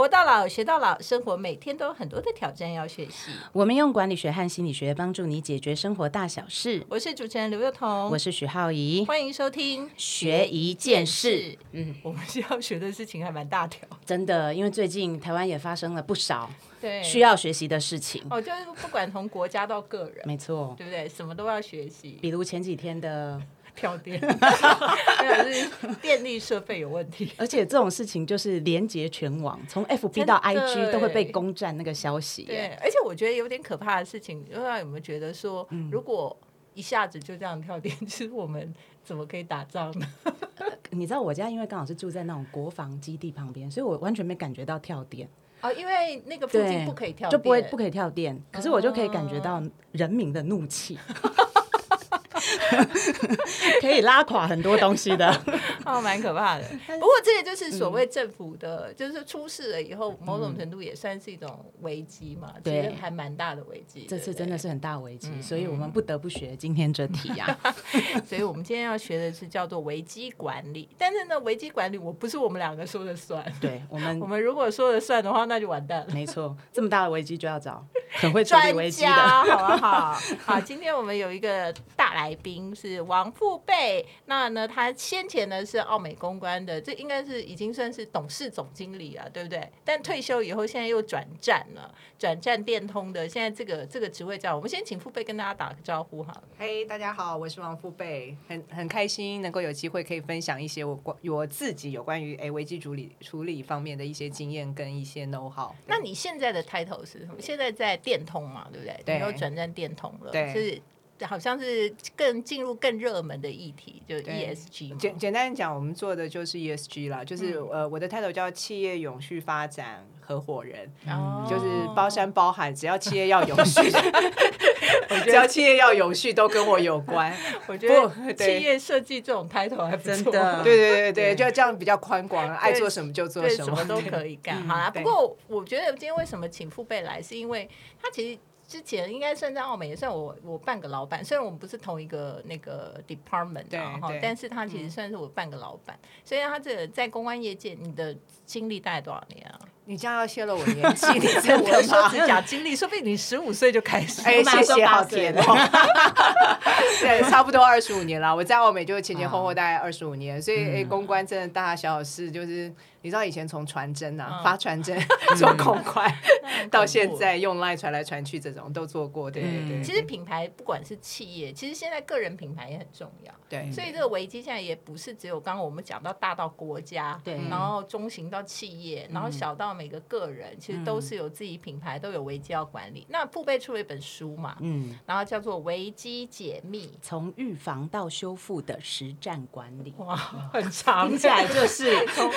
活到老，学到老，生活每天都有很多的挑战要学习。我们用管理学和心理学帮助你解决生活大小事。我是主持人刘幼彤，我是许浩怡，欢迎收听学一件事。嗯，我们需要学的事情还蛮大条，真的，因为最近台湾也发生了不少对，需要学习的事情。哦，就是不管从国家到个人，没错，对不对？什么都要学习，比如前几天的，跳电，没有是电力设备有问题。而且这种事情就是连接全网，从 FB 到 IG 都会被攻占那个消息。对，而且我觉得有点可怕的事情，不知道有没有觉得说，如果一下子就这样跳电，其 实我们怎么可以打仗呢？你知道我家因为刚好是住在那种国防基地旁边，所以我完全没感觉到跳电。哦，因为那个附近，不可以跳电，就不会不可以跳电。可是我就可以感觉到人民的怒气，可以拉垮很多东西的。哦，蛮可怕的。不过这个就是所谓政府的，就是出事了以后，某种程度也算是一种危机嘛，其对实还蛮大的危机。这次真的是很大危机，嗯所以我们不得不学今天这题呀、啊。所以我们今天要学的是叫做危机管理。但是呢，危机管理我不是我们两个说的算，对我们我们如果说了算的话，那就完蛋了。没错，这么大的危机就要找很会处理专危机家，的。好不好？好，今天我们有一个大来宾是王富贝，那呢，他先前呢是奥美公关的，这应该是已经算是董事总经理了，对不对？但退休以后，现在又转战了，转战电通的，现在这个这个职位叫，我们先请富贝跟大家打个招呼好了。嘿大家好，我是王富贝，很很开心能够有机会可以分享一些我关我自己有关于哎危机处理处理方面的一些经验跟一些 know how。那你现在的 title 是什么？现在在电通嘛，对不对？对转战电通了，对是好像是更进入更热门的议题，就 ESG 嘛。简简单讲，我们做的就是 ESG 啦，就是、嗯呃我的 title 叫企业永续发展合伙人，哦就是包山包海，只要企业要永续，只要企业要永续都跟我有关。我觉得企业设计这种 title 还不错，真的 对对对对，就这样比较宽广，爱做什么就做，什么什么。都可以干。好啦，不对过我觉得今天为什么请父辈来，是因为他其实。之前应该算在澳美，也算我我半个老板，虽然我们不是同一个那个 department 对啊哈，但是他其实算是我半个老板，所以他这个在公关业界，你的经历大概多少年啊？你这样要泄露我年纪，你真我的说只？讲经历，说不定你十五岁就开始。哎，谢谢，好岁甜哦。对，差不多二十五年了。我在澳美就前前后后大概二十五年，所以哎，公关真的大大小小事，就是你知道以前从传真啊嗯。发传真 做公关，很到现在用 line 传来传去这种都做过，对对对。其实品牌不管是企业，其实现在个人品牌也很重要。对，所以这个危机现在也不是只有刚刚我们讲到大到国家，对。然后中型到企业，然后小到每个个人，其实都是有自己品牌，都有危机要管理。那父辈出了一本书嘛，嗯，然后叫做《危机解密》，从预防到修复的实战管理，哇，很长，听起来就是从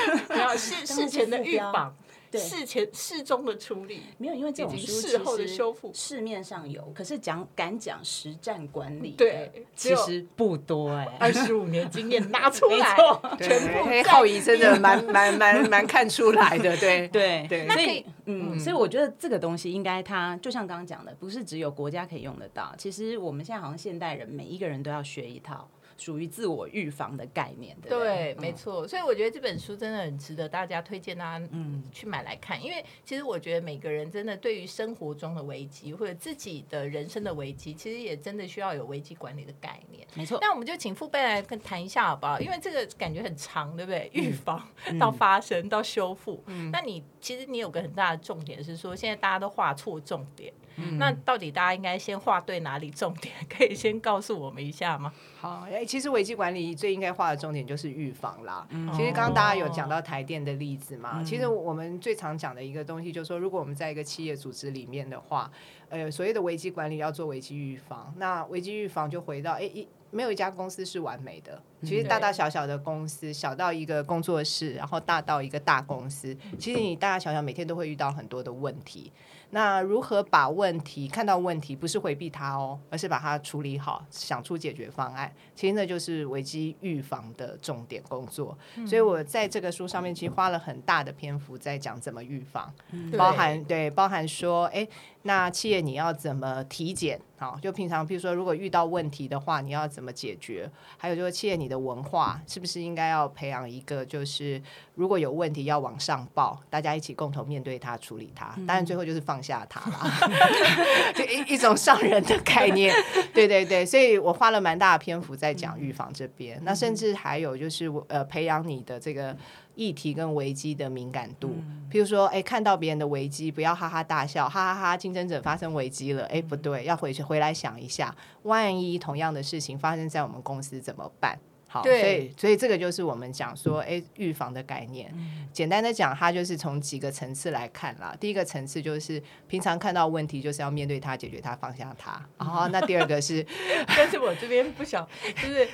事事前的预防，对事前事中的处理，没有，因为这种事后的修复市面上有，可是讲敢讲实战管理，对，其实不多哎、二十五年经验拿 出来，全部嘿在浩仪真的蛮蛮蛮蛮看出来的，对 对对所以嗯，所以我觉得这个东西应该它就像刚刚讲的，不是只有国家可以用得到，其实我们现在好像现代人每一个人都要学一套属于自我预防的概念，对不对，对？没错，所以我觉得这本书真的很值得大家推荐大家嗯去买来看，因为其实我觉得每个人真的对于生活中的危机或者自己的人生的危机，其实也真的需要有危机管理的概念。没错。那我们就请父辈来跟谈一下好不好？因为这个感觉很长，对不对？嗯预防 到发生到修复，嗯那你其实你有个很大的重点是说，现在大家都画错重点，嗯那到底大家应该先画对哪里重点？可以先告诉我们一下吗？好，哎，其实危机管理最应该画的重点就是预防啦。嗯其实刚刚大家有讲到台电的例子嘛，其实我们最常讲的一个东西就是说，如果我们在一个企业组织里面的话，呃，所谓的危机管理要做危机预防，那危机预防就回到哎一。没有一家公司是完美的，其实大大小小的公司，小到一个工作室，然后大到一个大公司，其实你大大小小每天都会遇到很多的问题。那如何把问题看到问题，不是回避它哦，而是把它处理好，想出解决方案。其实那就是危机预防的重点工作。所以我在这个书上面其实花了很大的篇幅在讲怎么预防，包含对包含说，哎，那企业你要怎么体检？好，就平常比如说如果遇到问题的话，你要怎么解决？还有就是企业你的的文化是不是应该要培养一个，就是如果有问题要往上报，大家一起共同面对它、处理它。当然最后就是放下它啦，就一一种上人的概念。对对对，所以我花了蛮大的篇幅在讲预防这边。那甚至还有就是呃，培养你的这个。议题跟危机的敏感度，譬如说，哎，看到别人的危机，不要哈哈大笑，哈哈哈，竞争者发生危机了，哎，不对，要回去回来想一下，万一同样的事情发生在我们公司怎么办？好，所以所以这个就是我们讲说，哎，预防的概念。简单的讲，它就是从几个层次来看啦。第一个层次就是平常看到问题，就是要面对它、解决它、放下它。然后那第二个是，但是我这边不想，就是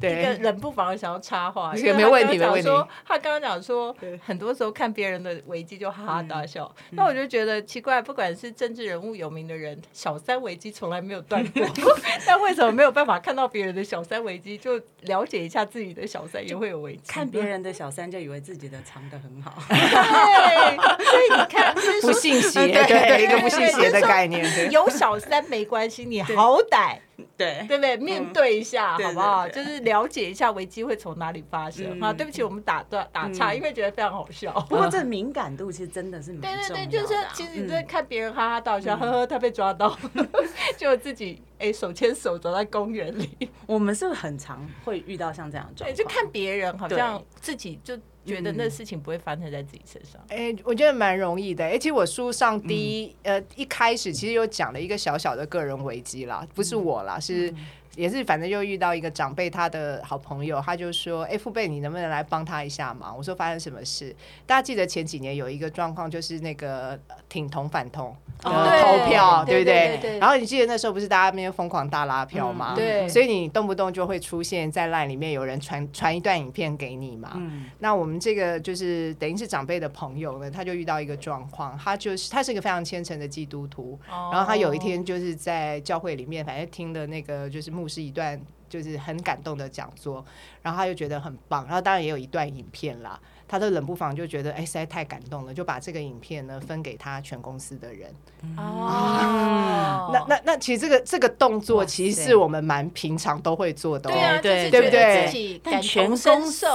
一个冷不防想要插话，因为没问题，没问题。他刚刚讲说，很多时候看别人的危机就哈哈大笑，那我就觉得奇怪，不管是政治人物、有名的人，小三危机从来没有断过，但为什么没有办法看到别人的小三危机就了解？一下自己的小三也会有危机，看别人的小三就以为自己的藏的很好，对，所以你看不信邪，对一个不信邪的概念，有小三没关系，你好歹。对，对不对？面对一下，好不好？就是了解一下危机会从哪里发生啊！对不起，我们打断打岔，因为觉得非常好笑。不过这敏感度其实真的是对对对，就是其实你在看别人哈哈大笑，呵呵，他被抓到，就自己哎手牵手走在公园里。我们是不是很常会遇到像这样状况？就看别人好像自己就。觉得那事情不会发生在自己身上。哎，我觉得蛮容易的。而且我书上第一呃一开始其实有讲了一个小小的个人危机啦，不是我啦，是。也是，反正又遇到一个长辈，他的好朋友，他就说：“哎，父辈，你能不能来帮他一下忙？”我说：“发生什么事？”大家记得前几年有一个状况，就是那个挺同反同的投票，对不对？然后你记得那时候不是大家那边疯狂大拉票吗？对，所以你动不动就会出现在 line 里面有人传传一段影片给你嘛。那我们这个就是等于是长辈的朋友呢，他就遇到一个状况，他就是他是一个非常虔诚的基督徒，然后他有一天就是在教会里面，反正听的那个就是牧师一段就是很感动的讲座，然后他就觉得很棒，然后当然也有一段影片啦，他的冷不防就觉得哎实在太感动了，就把这个影片呢分给他全公司的人。哦，那那那其实这个这个动作其实是我们蛮平常都会做的，对对对不对？但全公司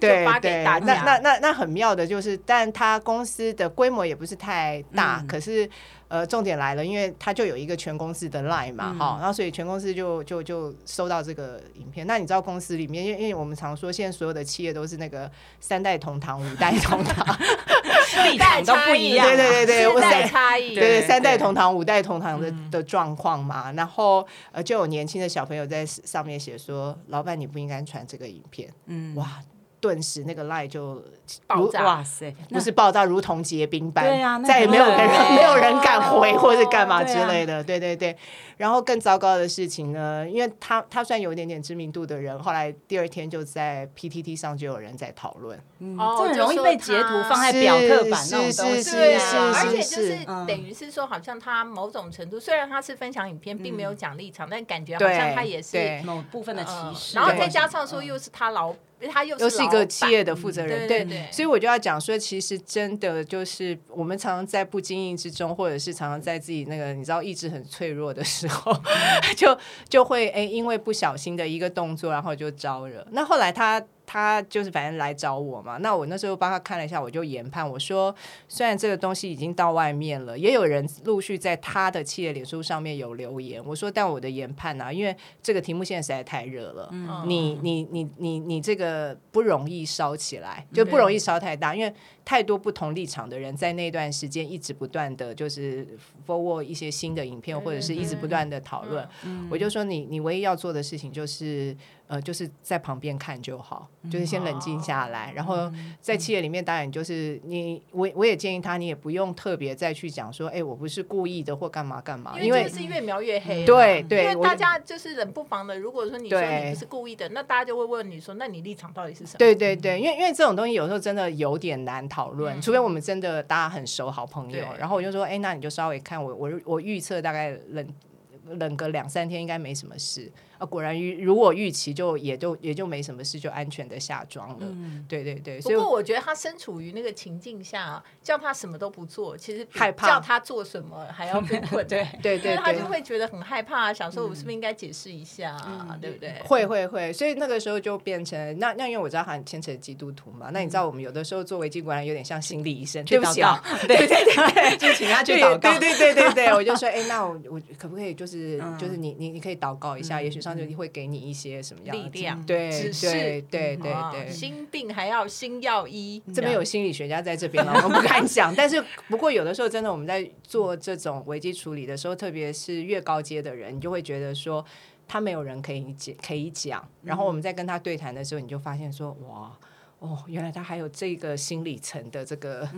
对对，那那那那很妙的就是，但他公司的规模也不是太大，可是。呃，重点来了，因为他就有一个全公司的 line 嘛，哈，然后所以全公司就就就收到这个影片。那你知道公司里面，因为因为我们常说，现在所有的企业都是那个三代同堂、五代同堂，立场都不一样，对对对对，代差异，对三代同堂、五代同堂的的状况嘛。然后呃，就有年轻的小朋友在上面写说：“老板，你不应该传这个影片。”嗯，哇。顿时那个 line 就爆炸，哇塞，不是爆炸，如同结冰般，对呀，再也没有人 没有人敢回或者干嘛之类的，对对对。然后更糟糕的事情呢，因为他他算有一点点知名度的人，后来第二天就在 PTT 上就有人在讨论，这很容易被截图放在表特版那种东西啊，而且就是等于是说，好像他某种程度，虽然他是分享影片，并没有讲立场，但感觉好像他也是某部分的歧视，然后再加上说又是他老。他又是一个企业的负责人，对，所以我就要讲说，其实真的就是我们常常在不经意之中，或者是常常在自己那个你知道意志很脆弱的时候，就就会哎，因为不小心的一个动作，然后就招惹。那后来他。他就是反正来找我嘛，那我那时候帮他看了一下，我就研判我说，虽然这个东西已经到外面了，也有人陆续在他的企业脸书上面有留言，我说，但我的研判呢，因为这个题目现在实在太热了，你你你你你这个不容易烧起来，就不容易烧太大，因为太多不同立场的人在那段时间一直不断的就是 forward 一些新的影片，或者是一直不断的讨论，我就说你你唯一要做的事情就是。呃，就是在旁边看就好，就是先冷静下来，然后在企业里面，当然就是你，我我也建议他，你也不用特别再去讲说，哎，我不是故意的或干嘛干嘛，因为是越描越黑。对对，因为大家就是冷不防的，如果说你说你不是故意的，那大家就会问你说，那你立场到底是什么？对对对，因为因为这种东西有时候真的有点难讨论，除非我们真的大家很熟好朋友，然后我就说，哎，那你就稍微看我我我预测大概冷冷个两三天应该没什么事。啊，果然预如我预期，就也就也就没什么事，就安全的下庄了。嗯对对对，不过我觉得他身处于那个情境下，叫他什么都不做，其实害怕叫他做什么还要被困。对对对他就。会觉得很害怕，想说我是不是应该解释一下啊，嗯对不对？会会会，所以那个时候就变成那那因为我知道他很牵扯基督徒嘛，那你知道我们有的时候做危机管理有点像心理医生，对不起啊，对对对对，就请他去祷告。对对对对对，我就说，哎、那我我可不可以就是、嗯就是你你你可以祷告一下，也许上帝会给你一些什么样的力量对对对对啊对。心病还要心药医，这边有心理学家在这边了，我们不敢讲。但是不过有的时候真的我们在做这种危机处理的时候，特别是越高阶的人，你就会觉得说他没有人可以讲可以讲，然后我们在跟他对谈的时候，你就发现说哇。哦，原来他还有这个心理层的这个，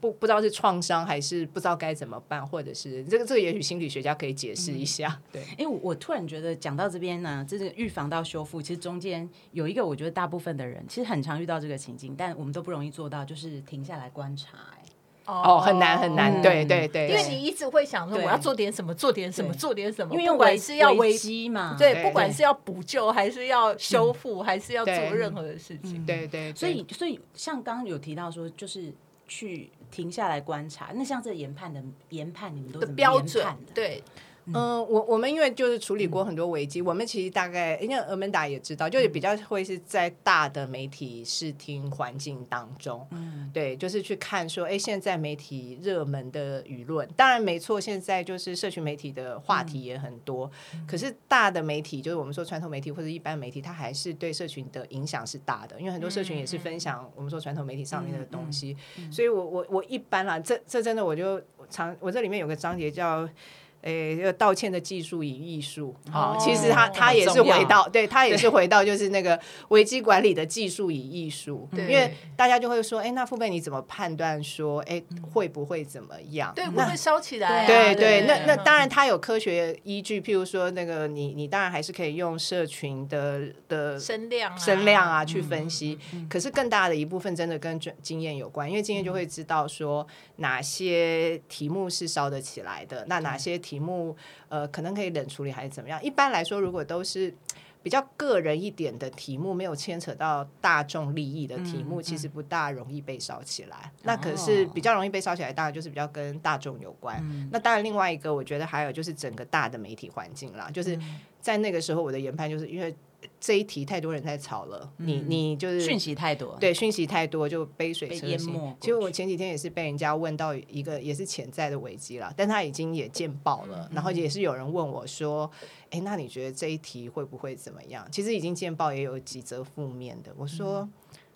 不不知道是创伤还是不知道该怎么办，或者是这个这个也许心理学家可以解释一下。对，因为我突然觉得讲到这边呢，这个预防到修复，其实中间有一个，我觉得大部分的人其实很常遇到这个情境，但我们都不容易做到，就是停下来观察、哎，哦，很难很难，嗯。对对对，因为你一直会想说我要做点什么，做点什么，做点什么，因为不管是要危机嘛，对，不管是要补救还是要修复，还是要做任何的事情，对。对，所以所以像刚刚有提到说，就是去停下来观察，那像这研判的研判，你们都的怎么标准研判的？对，嗯，我我们因为就是处理过很多危机，我们其实大概因为俄门达也知道，就是比较会是在大的媒体视听环境当中，嗯，对，就是去看说，哎，现在媒体热门的舆论，当然没错，现在就是社群媒体的话题也很多，可是大的媒体，就是我们说传统媒体或者一般媒体，它还是对社群的影响是大的，因为很多社群也是分享我们说传统媒体上面的东西，所以我我我一般啦，这这真的我就常我这里面有个章节叫。诶，这个道歉的技术与艺术，好、哦其实他他也是回到，对他也是回到就是那个危机管理的技术与艺术，对。因为大家就会说，哎，那父辈你怎么判断说，哎，会不会怎么样？对，会不会烧起来啊？对对对，那那嗯。当然，他有科学依据，譬如说那个你你当然还是可以用社群的的声量啊，声量啊去分析，可是更大的一部分真的跟经验有关，因为经验就会知道说哪些题目是烧得起来的，那哪些题目呃可能可以冷处理还是怎么样。一般来说，如果都是比较个人一点的题目，没有牵扯到大众利益的题目，其实不大容易被烧起来。那可是比较容易被烧起来，当然就是比较跟大众有关。那当然，另外一个我觉得还有就是整个大的媒体环境啦，就是在那个时候我的研判就是因为这一题太多人在吵了，你你就是讯息太多，对，讯息太多就杯水车薪淹没过。其实我前几天也是被人家问到一个也是潜在的危机啦，但他已经也见报了，然后也是有人问我说：“哎，那你觉得这一题会不会怎么样？”其实已经见报也有几则负面的。我说，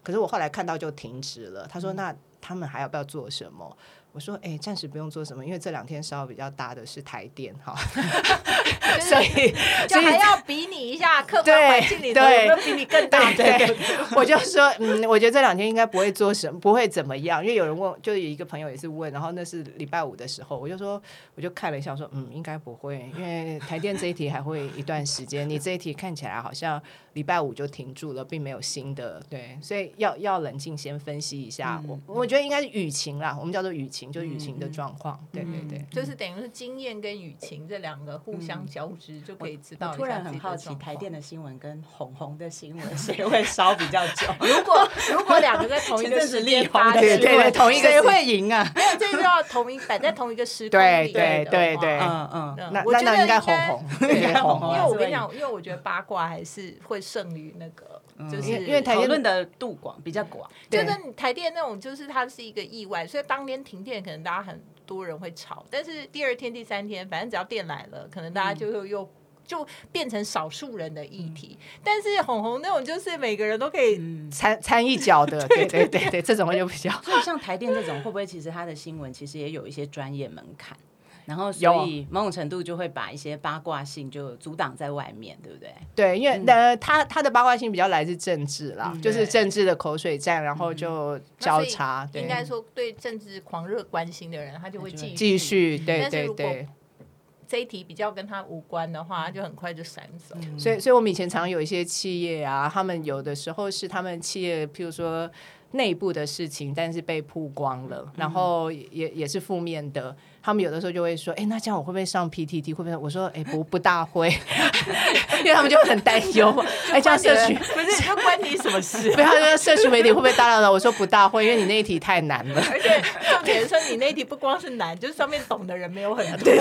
可是我后来看到就停止了。他说：“那他们还要不要做什么？”我说：“哎，暂时不用做什么，因为这两天稍微比较大的是台电哈，所以就还要比你一下客观环境里头有对没有比你更大的。对对，我就说，嗯，我觉得这两天应该不会做什么，不会怎么样，因为有人问，就有一个朋友也是问，然后那是礼拜五的时候，我就说，我就看了一下，我说，嗯，应该不会，因为台电这一题还会一段时间，你这一题看起来好像礼拜五就停住了，并没有新的，对，所以要要冷静先分析一下，我我觉得应该是雨情啦，我们叫做雨情，就是舆情的状况，对对对。就是等于是经验跟雨晴这两个互相交织，就可以知道突然很好奇，台电的新闻跟红红的新闻谁会烧比较久？如果如果两个在同一个时间发生，对对对同一个谁会赢啊？没有，这就要同一摆在同一个时空对里面的话对对嗯嗯，那嗯我觉得那那应该红红，对应该红红因为我跟你讲，因为我觉得八卦还是会胜于那个，就是因为台电讨论的度广比较广，就对。是你台电那种，就是它是一个意外，所以当天停电，可能大家很多人会吵，但是第二天、第三天，反正只要电来了，可能大家就又又。就变成少数人的议题，但是红红那种就是每个人都可以，参 参一脚的，对对对对，这种就比较所以像台电这种，会不会其实它的新闻其实也有一些专业门槛？然后所以某种程度就会把一些八卦性就阻挡在外面，对不对？对，因为呃，他他的八卦性比较来自政治啦，就是政治的口水战，然后就交叉，对，应该说对政治狂热关心的人，他就会继续继续，对对对。这一题比较跟他无关的话，他就很快就闪走。所以，所以我们以前常有一些企业啊，他们有的时候是他们企业，譬如说，内部的事情，但是被曝光了，然后也也是负面的。他们有的时候就会说：“哎，那这样我会不会上 PTT？会不会？”我说：“哎，不不大会，因为他们就很担忧。哎，这样社区不是他关你什么事？不要说社区媒体会不会大到了？我说不大会，因为你那一题太难了。而且重点说你那一题不光是难，就是上面懂的人没有很多。对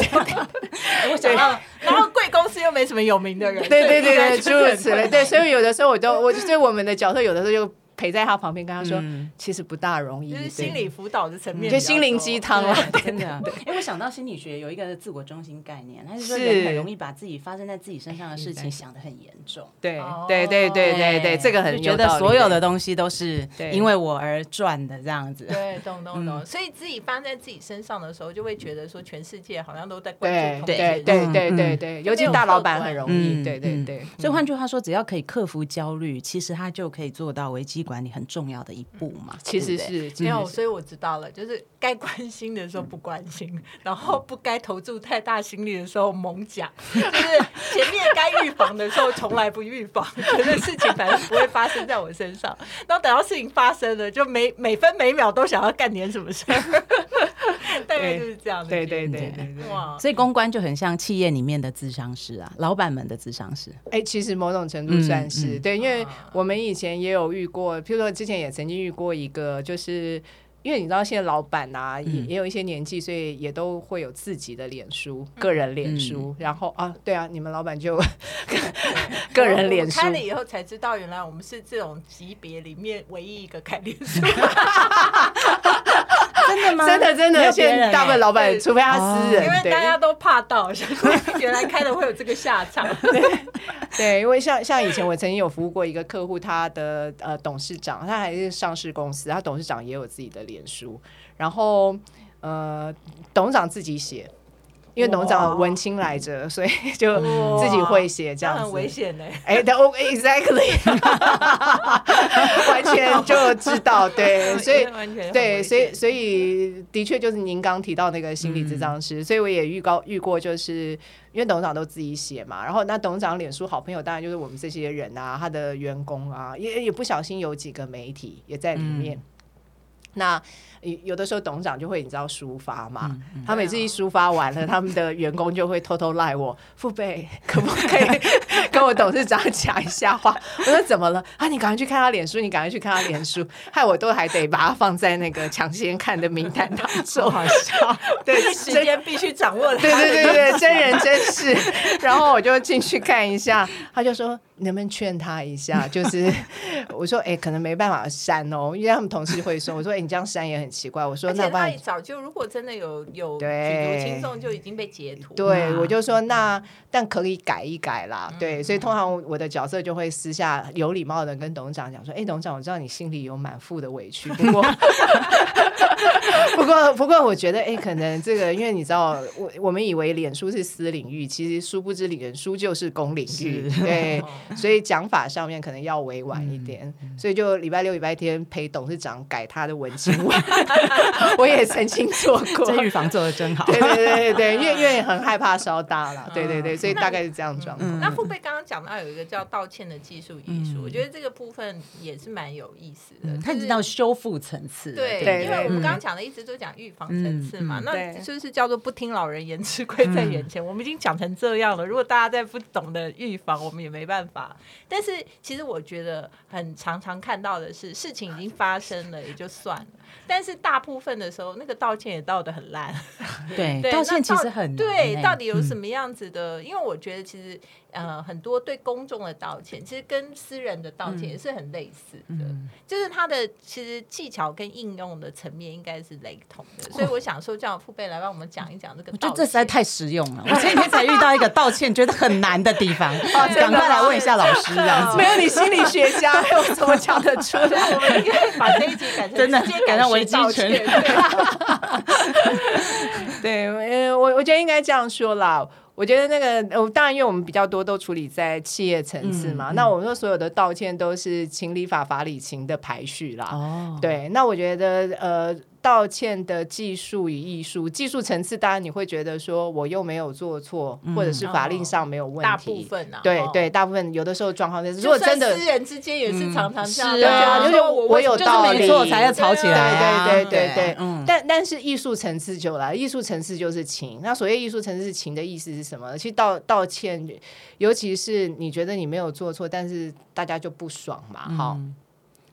我想到，然后贵公司又没什么有名的人。对对对对，诸如此类。对，所以有的时候我都，我所以我们的角色有的时候就。陪在他旁边，跟他说，其实不大容易，就是心理辅导的层面，就心灵鸡汤了，真的。因为 我想到心理学有一个自我中心概念，他是说人很容易把自己发生在自己身上的事情想得很严重。对对对对对对，这个很觉得所有的东西都是因为我而赚的这样子。对，懂懂懂。所以自己发生在自己身上的时候，就会觉得说全世界好像都在关注。对对对对对对，尤其大老板很容易。对对对。所以换句话说，只要可以克服焦虑，其实他就可以做到危机管理很重要的一步嘛，其实是没有，所以我知道了，就是该关心的时候不关心，然后不该投注太大心力的时候猛讲，就是前面该预防的时候从来不预防，觉得事情反正不会发生在我身上，然后等到事情发生了，就每每分每秒都想要干点什么事儿，大概就是这样的。对对对对对，哇！所以公关就很像企业里面的智商师啊，老板们的智商师。哎，其实某种程度算是对，因为我们以前也有遇过，譬如说之前也。曾经遇过一个，就是因为你知道现在老板呐也也有一些年纪，所以也都会有自己的脸书、个人脸书。然后啊，对啊，你们老板就 个人脸书开了以后才知道，原来我们是这种级别里面唯一一个开脸书。真的吗？真的真的，现在大部分老板，除非他私人，因为大家都怕到，原来开了会有这个下场。对，因为像像以前我曾经有服务过一个客户，他的呃董事长，他还是上市公司，他董事长也有自己的脸书，然后呃董事长自己写。因为董事长文青来着，所以就自己会写这样子，很危险呢。哎，对，exactly，完全就知道，对，所以对，所以所以的确就是您刚提到那个心理咨商师，所以我也预告遇过，就是因为董事长都自己写嘛，然后那董事长脸书好朋友当然就是我们这些人啊，他的员工啊，也也不小心有几个媒体也在里面，那。有的时候董事长就会你知道抒发嘛，他每次一抒发完了，他们的员工就会偷偷赖我，父辈可不可以跟我董事长讲一下话？我说怎么了？啊，你赶快去看他脸书，你赶快去看他脸书，害我都还得把他放在那个抢先看的名单当中，好笑。对，时间必须掌握。对对对对，真人真事。然后我就进去看一下，他就说能不能劝他一下？就是我说哎，可能没办法删哦，因为他们同事会说，我说哎，你这样删也很。奇怪，我说那他早就如果真的有有举足轻重，就已经被截图。对，我就说那但可以改一改啦。对，所以通常我的角色就会私下有礼貌的跟董事长讲说：“哎，董事长，我知道你心里有满腹的委屈，不过。”不过，不过，我觉得，哎，可能这个，因为你知道，我我们以为脸书是私领域，其实殊不知脸书就是公领域，对，所以讲法上面可能要委婉一点。所以就礼拜六、礼拜天陪董事长改他的文青文，我也曾经做过，这预防做的真好。对对对对对，因为因为 很害怕烧大了，对对对，所以大概是这样状况。那会不会刚刚讲到有一个叫道歉的技术艺术，我觉得这个部分也是蛮有意思的，它是到修复层次。对，因为我们刚刚讲的一直都讲预防层次嘛，那就是叫做不听老人言，吃亏在眼前。我们已经讲成这样了，如果大家再不懂得预防，我们也没办法。吧但是其实我觉得很常常看到的是，事情已经发生了也就算了，但是大部分的时候，那个道歉也道的很烂。对，道歉其实很对，到底有什么样子的？因为我觉得其实。呃，很多对公众的道歉，其实跟私人的道歉也是很类似的，就是它的其实技巧跟应用的层面应该是雷同的。所以我想说，叫父辈来帮我们讲一讲这个。我觉得这实在太实用了。我今天才遇到一个道歉觉得很难的地方，赶快来问一下老师这样子。没有你心理学家，我怎么讲得出来？我们应该把这一集改成真的改成危机全。对，呃，我我觉得应该这样说啦。我觉得那个，我当然因为我们比较多都处理在企业层次嘛，那我们说所有的道歉都是情理法法理情的排序啦。哦，对，那我觉得呃。道歉的技术与艺术，技术层次当然你会觉得说我又没有做错，或者是法令上没有问题，大部分啊，对哦。对，大部分有的时候状况是，如果真的私人之间也是常常这样，就是我我有道理。才要吵起来啊，对对对对对，嗯，但但是艺术层次就来，艺术层次就是情。那所谓艺术层次是情的意思是什么？其实道道歉，尤其是你觉得你没有做错，但是大家就不爽嘛，哈、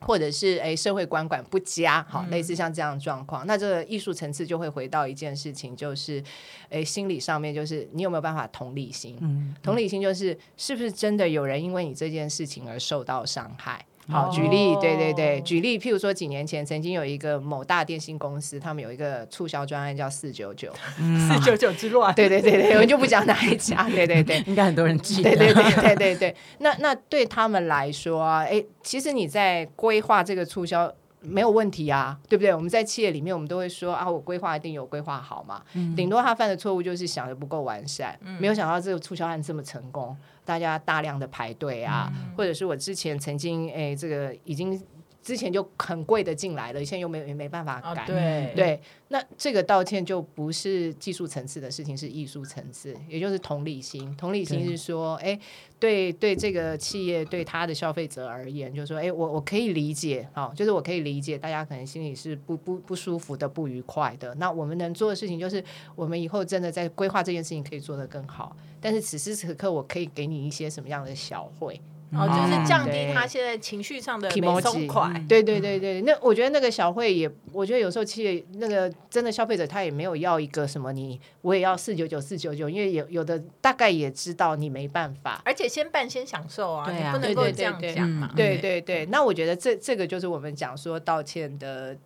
或者是诶社会管管不佳，好，类似像这样的状况，那这个艺术层次就会回到一件事情，就是诶心理上面，就是你有没有办法同理心？嗯同理心就是是不是真的有人因为你这件事情而受到伤害？好，举例，对对对，举例，譬如说几年前曾经有一个某大电信公司，他们有一个促销专案叫四九九，四九九之乱，对对对对，我们就不讲哪一家，对对对。应该很多人记得，对对对对对对，那那对他们来说啊，哎，其实你在规划这个促销没有问题啊，对不对？我们在企业里面，我们都会说啊，我规划一定有规划好嘛。顶多他犯的错误就是想的不够完善，没有想到这个促销案这么成功，大家大量的排队啊，或者是我之前曾经诶，这个已经之前就很贵的进来了，现在又没没办法啊改，对对，那这个道歉就不是技术层次的事情，是艺术层次，也就是同理心。同理心是说，哎，对对，这个企业对他的消费者而言，就是说，哎，我我可以理解，好、就是我可以理解大家可能心里是不不不舒服的、不愉快的。那我们能做的事情就是，我们以后真的在规划这件事情可以做得更好。但是此时此刻，我可以给你一些什么样的小惠？哦，就是降低他现在情绪上的松快，对对对对，那我觉得那个小慧也，我觉得有时候其实那个真的消费者他也没有要一个什么你我也要四九九四九九，因为有有的大概也知道你没办法。而且先办先享受啊，啊。你不能够这样讲嘛。对对。对，那我觉得这这个就是我们讲说道歉的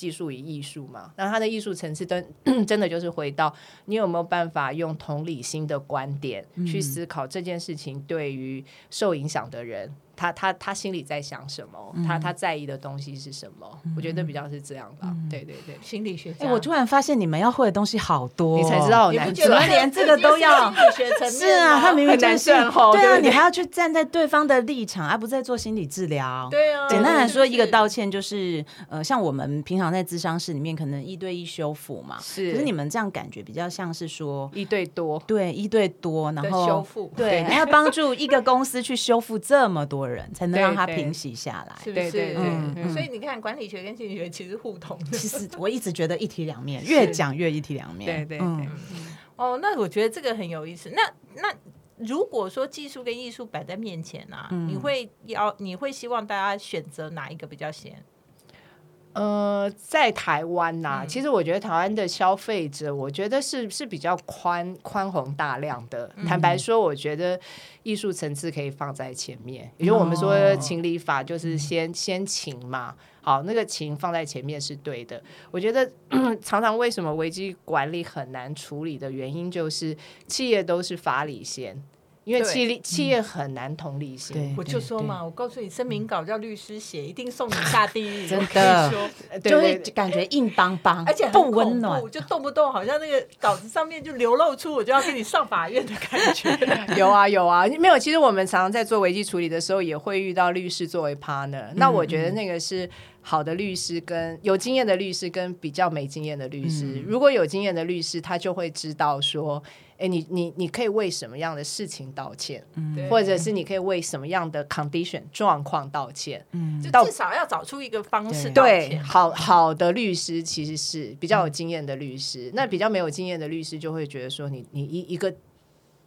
技术与艺术嘛。那它的艺术层次真 真的就是回到你有没有办法用同理心的观点去思考这件事情对于受影响的人。他他他心里在想什么？他他在意的东西是什么？我觉得比较是这样吧。对对对，心理学我突然发现你们要会的东西好多哦，你才知道我难觉得怎么连这个都要是啊，他明明很难就是对啊，你还要去站在对方的立场，而不是在做心理治疗。对啊，简单来说，一个道歉就是，呃，像我们平常在咨商室里面，可能一对一修复嘛，是可是你们这样感觉比较像是说，一对多。对，一对多，然后修复对，还要帮助一个公司去修复这么多人，才能让他平息下来。是不是？对对对所以你看，管理学跟心理学其实互通。其实我一直觉得一体两面，越讲越一体两面。对对嗯对，哦，那我觉得这个很有意思。那那如果说技术跟艺术摆在面前啊，嗯你会要你会希望大家选择哪一个比较先？呃，在台湾嗯呐、其实我觉得台湾的消费者，我觉得是是比较宽宽宏大量的。嗯坦白说，我觉得艺术层次可以放在前面，也就我们说哦情理法，嗯就是先先情嘛。好，那个情放在前面是对的。我觉得 常常为什么危机管理很难处理的原因，就是企业都是法理先，因为企理企业很难同理心。对我就说嘛，我告诉你，声明稿叫律师写，一定送你下地狱。真的就会对对感觉硬邦邦，而且很不温暖，。就动不动好像那个稿子上面就流露出我就要跟你上法院的感觉。有 啊有啊，没有。其实我们常常在做危机处理的时候，也会遇到律师作为 partner。那我觉得那个是好的律师跟有经验的律师跟比较没经验的律师。如果有经验的律师，他就会知道说，哎，你你你可以为什么样的事情道歉，对或者是你可以为什么样的 condition 状况道歉。嗯。就至少要找出一个方式对，好好的律师其实是比较有经验的律师，那比较没有经验的律师就会觉得说你你一一个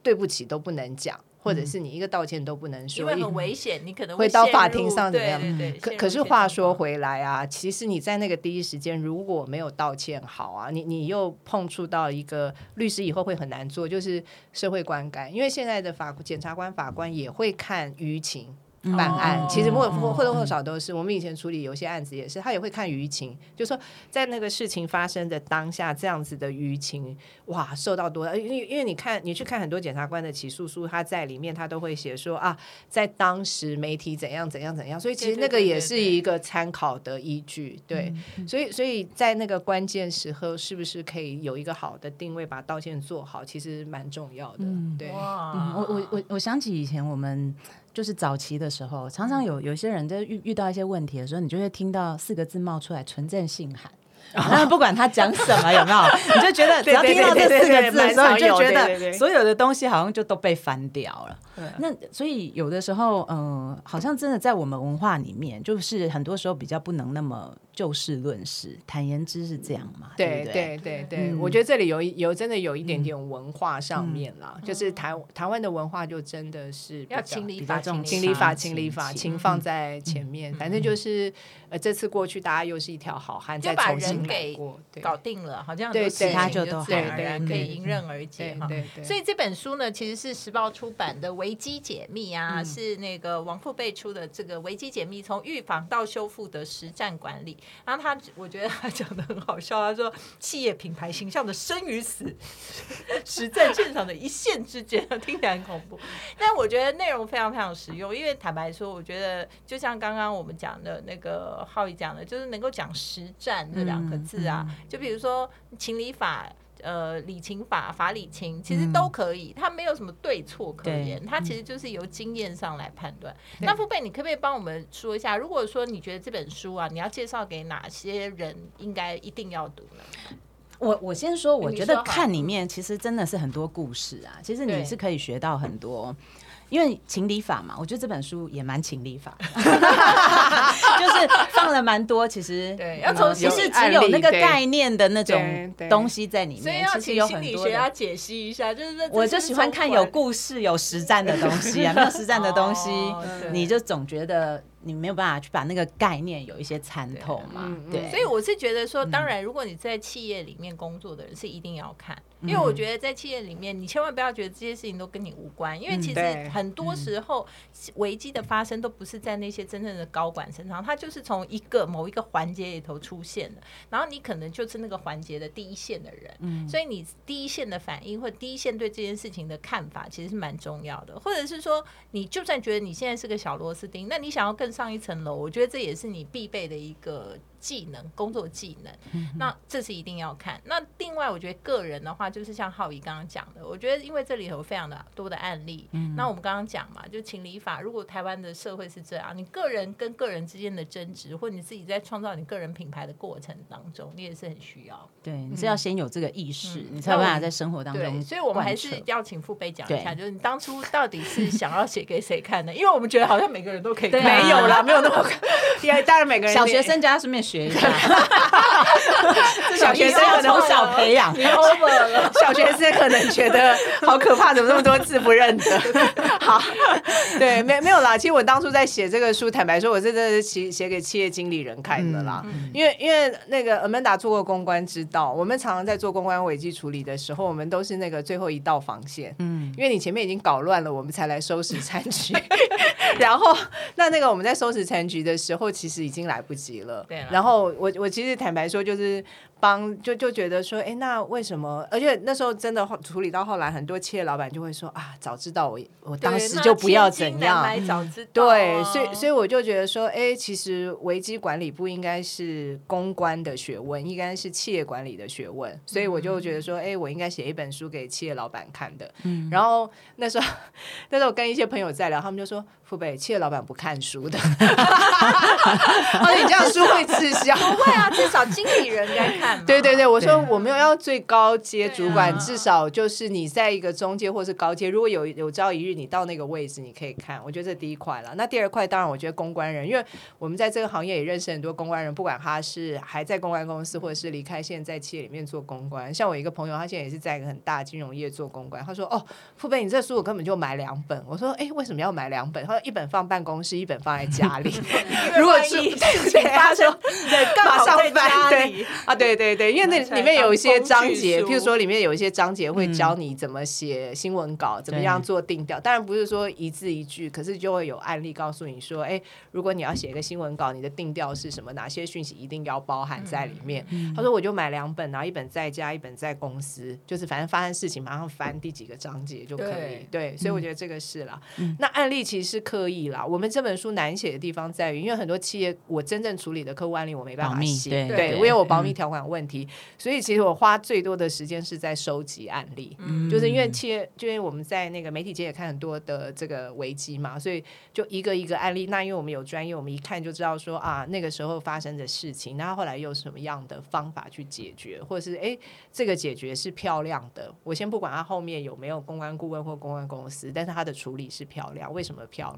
对不起都不能讲，或者是你一个道歉都不能说，因为很危险，你可能会到法庭上怎么样对对对。可可是话说回来啊，其实你在那个第一时间如果没有道歉好啊，你你又碰触到一个律师以后会很难做，就是社会观感，因为现在的法检察官、法官也会看舆情。办案、哦其实或或或多或少都是，我们以前处理有些案子也是，他也会看舆情，就说在那个事情发生的当下，这样子的舆情，哇，受到多大？因为因为你看，你去看很多检察官的起诉书，他在里面他都会写说啊，在当时媒体怎样怎样怎样，所以其实那个也是一个参考的依据，对，所以所以在那个关键时候，是不是可以有一个好的定位，把道歉做好，其实蛮重要的，对。嗯，我我我我想起以前我们就是早期的时候，常常有有些人在遇遇到一些问题的时候，你就会听到四个字冒出来“纯正信函”。那不管他讲什么，有没有？你就觉得只要听到这四个字的时候，你就觉得所有的东西好像就都被翻掉了。那所以有的时候，嗯，好像真的在我们文化里面，就是很多时候比较不能那么就事论事。坦言之是这样嘛？对对对对，我觉得这里有有真的有一点点文化上面啦，就是台台湾的文化就真的是要情理法，情理法，情理法，情放在前面。反正就是呃，这次过去，大家又是一条好汉，再重新给，搞定了，好像对其他就都自然而然可以迎刃而解哈。所以这本书呢，其实是时报出版的。危机解密啊，是那个王富贝出的这个危机解密，从预防到修复的实战管理。然后他，我觉得他讲的很好笑，他说企业品牌形象的生与死，实战现场的一线之间，听起来很恐怖。但我觉得内容非常非常实用，因为坦白说，我觉得就像刚刚我们讲的那个浩宇讲的，就是能够讲实战这两个字啊，就比如说情理法。呃，理情法法理情其实都可以，它没有什么对错可言，它其实就是由经验上来判断。那父辈，你可不可以帮我们说一下，如果说你觉得这本书啊，你要介绍给哪些人，应该一定要读呢？我我先说，我觉得看里面其实真的是很多故事啊，其实你是可以学到很多。因为情理法嘛，我觉得这本书也蛮情理法，就是放了蛮多。其实 对，要从其实只有那个概念的那种东西在里面，所以要请心理学家解析一下。就是我就喜欢看有故事、有实战的东西啊，没有实战的东西，你就总觉得。你没有办法去把那个概念有一些参透嘛？对，所以我是觉得说，当然，如果你在企业里面工作的人是一定要看，因为我觉得在企业里面，你千万不要觉得这些事情都跟你无关，因为其实很多时候危机的发生都不是在那些真正的高管身上，它就是从一个某一个环节里头出现的，然后你可能就是那个环节的第一线的人，嗯，所以你第一线的反应或第一线对这件事情的看法其实是蛮重要的，或者是说，你就算觉得你现在是个小螺丝钉，那你想要更上一层楼，我觉得这也是你必备的一个。技能工作技能，那这是一定要看。那另外，我觉得个人的话，就是像浩怡刚刚讲的，我觉得因为这里头非常的多的案例。那我们刚刚讲嘛，就情理法，如果台湾的社会是这样，你个人跟个人之间的争执，或你自己在创造你个人品牌的过程当中，你也是很需要。对，你是要先有这个意识，你才有办法在生活当中。所以，我们还是要请父辈讲一下，就是你当初到底是想要写给谁看的？因为我们觉得好像每个人都可以，没有啦，没有那么，因为当然每个人小学生家顺便学。学一下，小学生可能从小培养，你 over 了。小学生可能觉得好可怕，怎么那么多字不认得？好，对，没没有啦。其实我当初在写这个书，坦白说，我是真的是写写给企业经理人看的啦。因为因为那个 Amanda 做过公关，知道我们常常在做公关危机处理的时候，我们都是那个最后一道防线。嗯，因为你前面已经搞乱了，我们才来收拾残局。然后那那个我们在收拾残局的时候，其实已经来不及了。对，然后。然后我我其实坦白说，就是帮就就觉得说，哎，那为什么？而且那时候真的处理到后来，很多企业老板就会说啊，早知道我我当时就不要怎样。对，所以所以我就觉得说，哎，其实危机管理不应该是公关的学问，应该是企业管理的学问。所以我就觉得说，哎，我应该写一本书给企业老板看的。嗯。然后那时候 那时候跟一些朋友在聊，他们就说。父辈，企业老板不看书的，而 你这样书会滞销。不会啊，至少经理人该看。对对对，我说我没有要最高阶主管，至少就是你在一个中阶或是高阶，如果有有朝一日你到那个位置，你可以看。我觉得这第一块了。那第二块，当然我觉得公关人，因为我们在这个行业也认识很多公关人，不管他是还在公关公司，或者是离开现在企业里面做公关。像我一个朋友，他现在也是在一个很大金融业做公关。他说：“哦，父辈，你这书我根本就买两本。”我说：“哎，为什么要买两本？”他说。一本放办公室，一本放在家里。如果是 对发生，对，马上翻。对啊，对对对，因为那里面有一些章节，譬如说里面有一些章节会教你怎么写新闻稿，怎么样做定调。当然不是说一字一句，可是就会有案例告诉你说，哎，如果你要写一个新闻稿，你的定调是什么？哪些讯息一定要包含在里面？他说我就买两本，然后一本在家，一本在公司，就是反正发生事情马上翻第几个章节就可以。对，所以我觉得这个是了。那案例其实是。刻意啦，我们这本书难写的地方在于，因为很多企业我真正处理的客户案例我没办法写，对对我有我保密条款问题，所以其实我花最多的时间是在收集案例，就是因为企业，就因为我们在那个媒体界也看很多的这个危机嘛，所以就一个一个案例。那因为我们有专业，我们一看就知道说啊，那个时候发生的事情，那后来又什么样的方法去解决，或者是哎，这个解决是漂亮的。我先不管他后面有没有公关顾问或公关公司，但是他的处理是漂亮。为什么漂亮？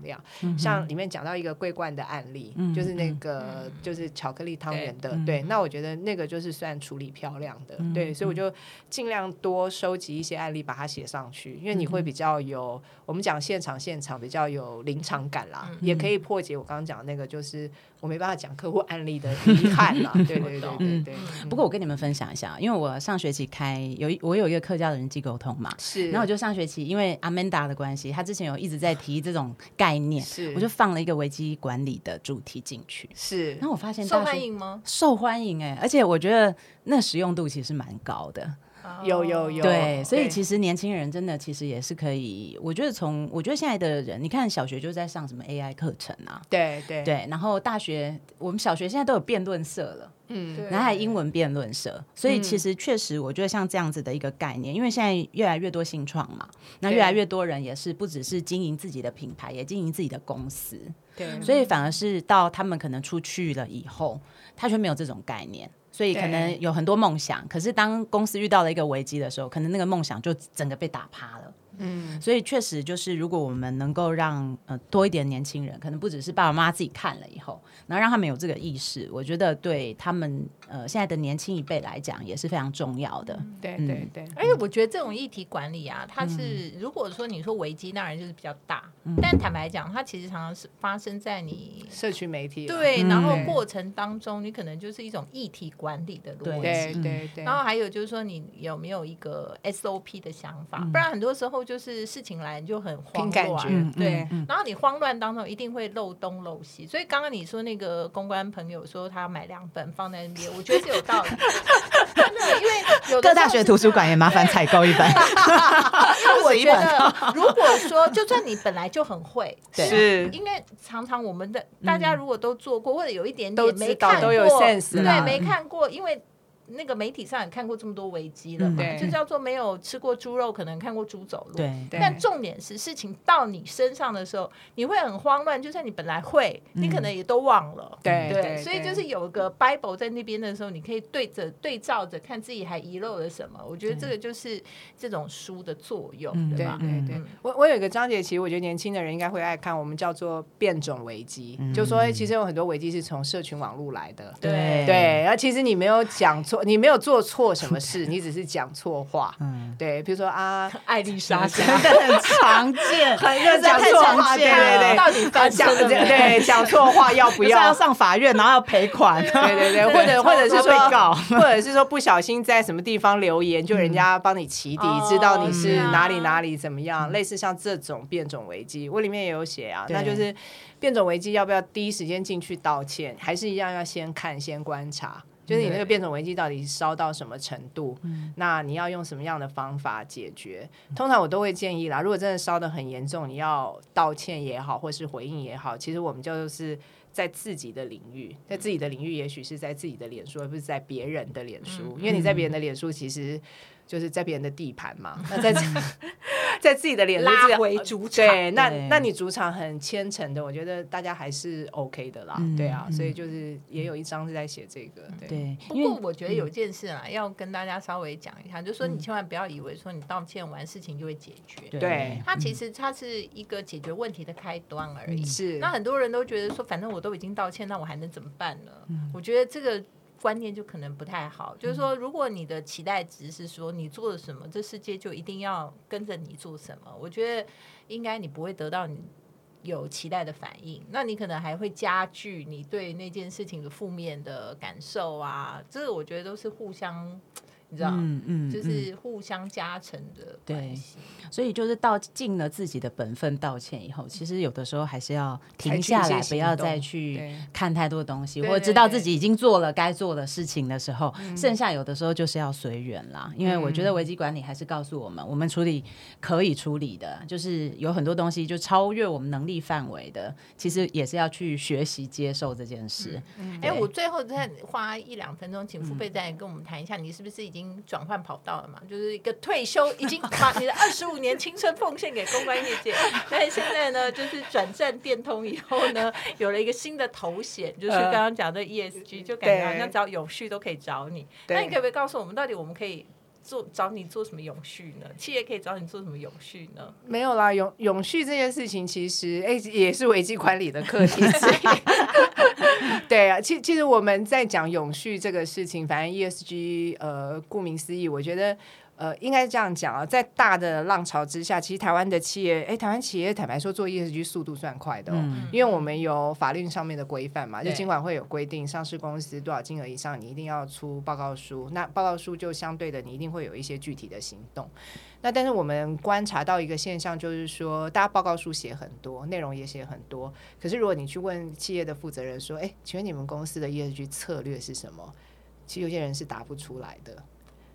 像里面讲到一个桂冠的案例，就是那个就是巧克力汤圆的，对。那我觉得那个就是算处理漂亮的，对。所以我就尽量多收集一些案例，把它写上去，因为你会比较有我们讲现场现场比较有临场感啦，也可以破解我刚刚讲那个就是。我没办法讲客户案例的遗憾啦，对对对对对。不过我跟你们分享一下，因为我上学期开有我有一个课叫人际沟通嘛，是。然后我就上学期，因为阿曼达的关系，他之前有一直在提这种概念，是。我就放了一个危机管理的主题进去，是。然后我发现受欢迎吗？受欢迎哎，而且我觉得那实用度其实蛮高的。有有有，对，所以其实年轻人真的其实也是可以，我觉得从我觉得现在的人，你看小学就在上什么 AI 课程啊，对对对，然后大学我们小学现在都有辩论社了，嗯，然后还有英文辩论社，所以其实确实我觉得像这样子的一个概念，因为现在越来越多新创嘛，那越来越多人也是不只是经营自己的品牌，也经营自己的公司，对，所以反而是到他们可能出去了以后，他却没有这种概念。所以可能有很多梦想，可是当公司遇到了一个危机的时候，可能那个梦想就整个被打趴了。嗯，所以确实就是，如果我们能够让呃多一点年轻人，可能不只是爸爸妈妈自己看了以后，然后让他们有这个意识，我觉得对他们呃现在的年轻一辈来讲也是非常重要的。对对对，而且我觉得这种议题管理啊，它是如果说你说危机，当然就是比较大，但坦白讲，它其实常常是发生在你社区媒体对，然后过程当中，你可能就是一种议题管理的逻辑。对对对，然后还有就是说，你有没有一个 SOP 的想法？不然很多时候。就是事情来你就很慌乱，对，然后你慌乱当中一定会漏东漏西，所以刚刚你说那个公关朋友说他要买两本放在那边，我觉得是有道理，真的，因为有各大学图书馆也麻烦采购一本，因为我觉得如果说就算你本来就很会，是，因为常常我们的大家如果都做过或者有一点点没看过，都有 sense，对，没看过，因为。那个媒体上也看过这么多危机了嘛？就叫做没有吃过猪肉，可能看过猪走路。对，但重点是事情到你身上的时候，你会很慌乱。就算你本来会，你可能也都忘了。对对，所以就是有个 Bible 在那边的时候，你可以对着对照着看自己还遗漏了什么。我觉得这个就是这种书的作用，对吧？对对，我我有一个章节，其实我觉得年轻的人应该会爱看，我们叫做变种危机，就说其实有很多危机是从社群网络来的。对对，然后其实你没有讲错。你没有做错什么事，你只是讲错话。嗯，对，比如说啊，艾丽莎真的 很常见，很讲错话，对对对，到底讲对讲错话要不要要上法院，然后要赔款？对对对，或者或者是说，或者是说不小心在什么地方留言，就人家帮你起底，知道你是哪里哪里怎么样？类似像这种变种危机，我里面也有写啊，那就是变种危机要不要第一时间进去道歉，还是一样要先看先观察？就是你那个变种危机到底是烧到什么程度？那你要用什么样的方法解决？通常我都会建议啦，如果真的烧的很严重，你要道歉也好，或是回应也好，其实我们就是在自己的领域，在自己的领域，也许是在自己的脸书，而不是在别人的脸书，因为你在别人的脸书，其实。就是在别人的地盘嘛，那在在自己的脸拉回主场，对，那那你主场很虔诚的，我觉得大家还是 OK 的啦，对啊，所以就是也有一章是在写这个，对。不过我觉得有件事啊，要跟大家稍微讲一下，就是说你千万不要以为说你道歉完事情就会解决，对，它其实它是一个解决问题的开端而已。是，那很多人都觉得说，反正我都已经道歉，那我还能怎么办呢？我觉得这个。观念就可能不太好，就是说，如果你的期待值是说你做了什么，这世界就一定要跟着你做什么，我觉得应该你不会得到你有期待的反应，那你可能还会加剧你对那件事情的负面的感受啊，这个我觉得都是互相你知道，嗯嗯，就是互相加成的关系。所以就是到尽了自己的本分道歉以后，其实有的时候还是要停下来，不要再去看太多东西，或者知道自己已经做了该做的事情的时候，剩下有的时候就是要随缘啦。因为我觉得危机管理还是告诉我们，我们处理可以处理的，就是有很多东西就超越我们能力范围的，其实也是要去学习接受这件事。哎，我最后再花一两分钟，请付贝再跟我们谈一下，你是不是已经转换跑道了嘛？就是一个退休，已经把你的二十五年青春奉献给公关业界，但是现在呢，就是转战电通以后呢，有了一个新的头衔，就是刚刚讲的 ESG，就感觉好像只要永续都可以找你。那你可不可以告诉我们，到底我们可以？做找你做什么永续呢？企业可以找你做什么永续呢？没有啦，永永续这件事情其实哎也是危机管理的课题。对啊，其其实我们在讲永续这个事情，反正 ESG 呃，顾名思义，我觉得。呃，应该这样讲啊，在大的浪潮之下，其实台湾的企业，哎，台湾企业坦白说做 ESG 速度算快的哦，因为我们有法律上面的规范嘛，就尽管会有规定，上市公司多少金额以上，你一定要出报告书，那报告书就相对的，你一定会有一些具体的行动。那但是我们观察到一个现象，就是说，大家报告书写很多，内容也写很多，可是如果你去问企业的负责人说，哎，请问你们公司的 ESG 策略是什么？其实有些人是答不出来的。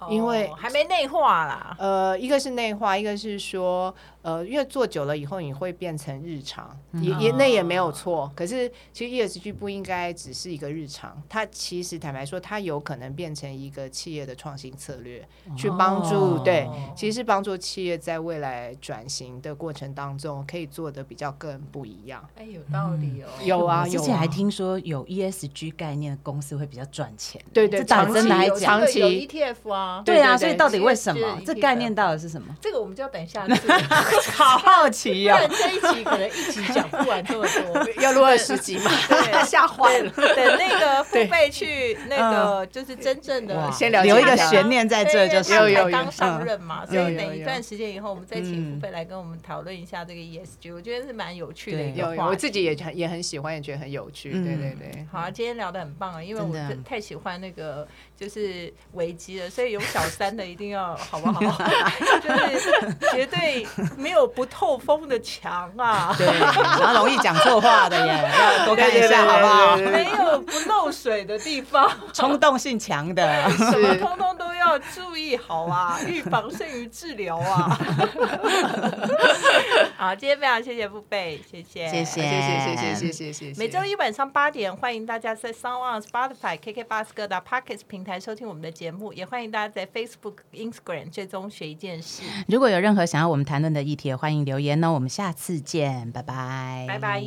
因为还没内化啦。呃，一个是内化，一个是说。呃，因为做久了以后，你会变成日常，也也那也没有错。可是其实 ESG 不应该只是一个日常，它其实坦白说，它有可能变成一个企业的创新策略，去帮助对，其实是帮助企业在未来转型的过程当中，可以做的比较更不一样。哎，有道理哦。有啊，之前还听说有 ESG 概念的公司会比较赚钱。对对，长期长期 ETF 啊。对啊，所以到底为什么？这概念到底是什么？这个我们就要等一下。好好奇呀！这一集可能一集讲不完这么多，要录二十集嘛？对 吓坏了！等那个父辈去那个，就是真正的先留一个悬念在这，就是。才刚上任嘛，所以等一段时间以后，我们再请父辈来跟我们讨论一下这个 ESG，我觉得是蛮有趣的一个话我自己也很也很喜欢，也觉得很有趣。对对对，好，今天聊的很棒啊，因为我太喜欢那个就是危机了，所以有小三的一定要好不好？就是绝对没有。不透风的墙啊，对，然后容易讲错话的耶，要多看一下好不好？没有不漏水的地方，冲动性强的，什么通通都要注意好啊，预防胜于治疗啊。好，今天非常谢谢付贝，谢谢，谢谢，谢谢，谢谢，谢谢，谢谢。每周一晚上八点，欢迎大家在 Sound On、Spotify、KK Bus 各大 Pockets 平台收听我们的节目，也欢迎大家在 Facebook、Instagram 追踪学一件事。如果有任何想要我们谈论的议题，欢迎留言呢，我们下次见，拜拜，拜拜。